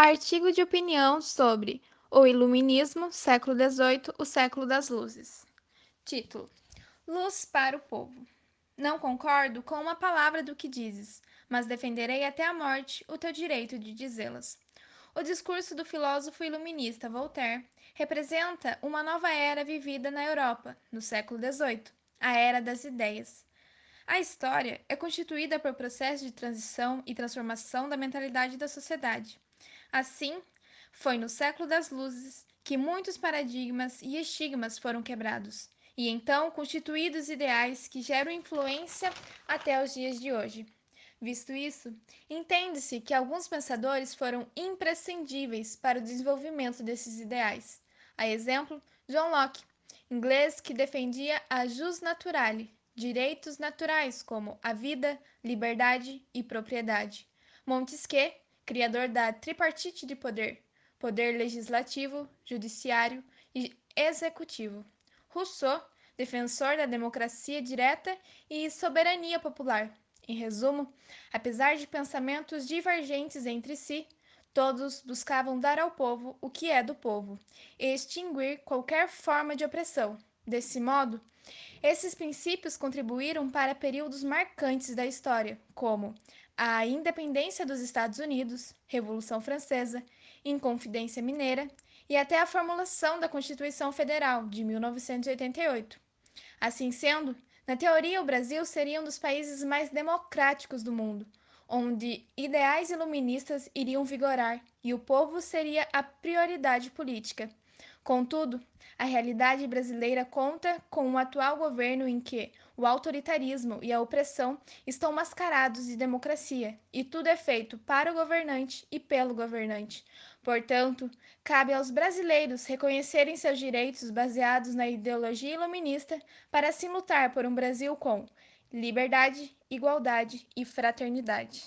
Artigo de opinião sobre o Iluminismo, século XVIII, o século das luzes. Título: Luz para o povo. Não concordo com uma palavra do que dizes, mas defenderei até a morte o teu direito de dizê-las. O discurso do filósofo iluminista Voltaire representa uma nova era vivida na Europa, no século XVIII, a Era das Ideias. A história é constituída por processos de transição e transformação da mentalidade da sociedade. Assim, foi no século das luzes que muitos paradigmas e estigmas foram quebrados, e então constituídos ideais que geram influência até os dias de hoje. Visto isso, entende-se que alguns pensadores foram imprescindíveis para o desenvolvimento desses ideais. A exemplo, John Locke, inglês que defendia a jus naturale, direitos naturais como a vida, liberdade e propriedade. Montesquieu, criador da tripartite de poder, poder legislativo, judiciário e executivo. Rousseau, defensor da democracia direta e soberania popular, em resumo, apesar de pensamentos divergentes entre si, todos buscavam dar ao povo o que é do povo e extinguir qualquer forma de opressão. Desse modo, esses princípios contribuíram para períodos marcantes da história, como a independência dos Estados Unidos, Revolução Francesa, Inconfidência Mineira e até a formulação da Constituição Federal de 1988. Assim sendo, na teoria, o Brasil seria um dos países mais democráticos do mundo, onde ideais iluministas iriam vigorar e o povo seria a prioridade política. Contudo, a realidade brasileira conta com um atual governo em que o autoritarismo e a opressão estão mascarados de democracia, e tudo é feito para o governante e pelo governante. Portanto, cabe aos brasileiros reconhecerem seus direitos baseados na ideologia iluminista para assim lutar por um Brasil com liberdade, igualdade e fraternidade.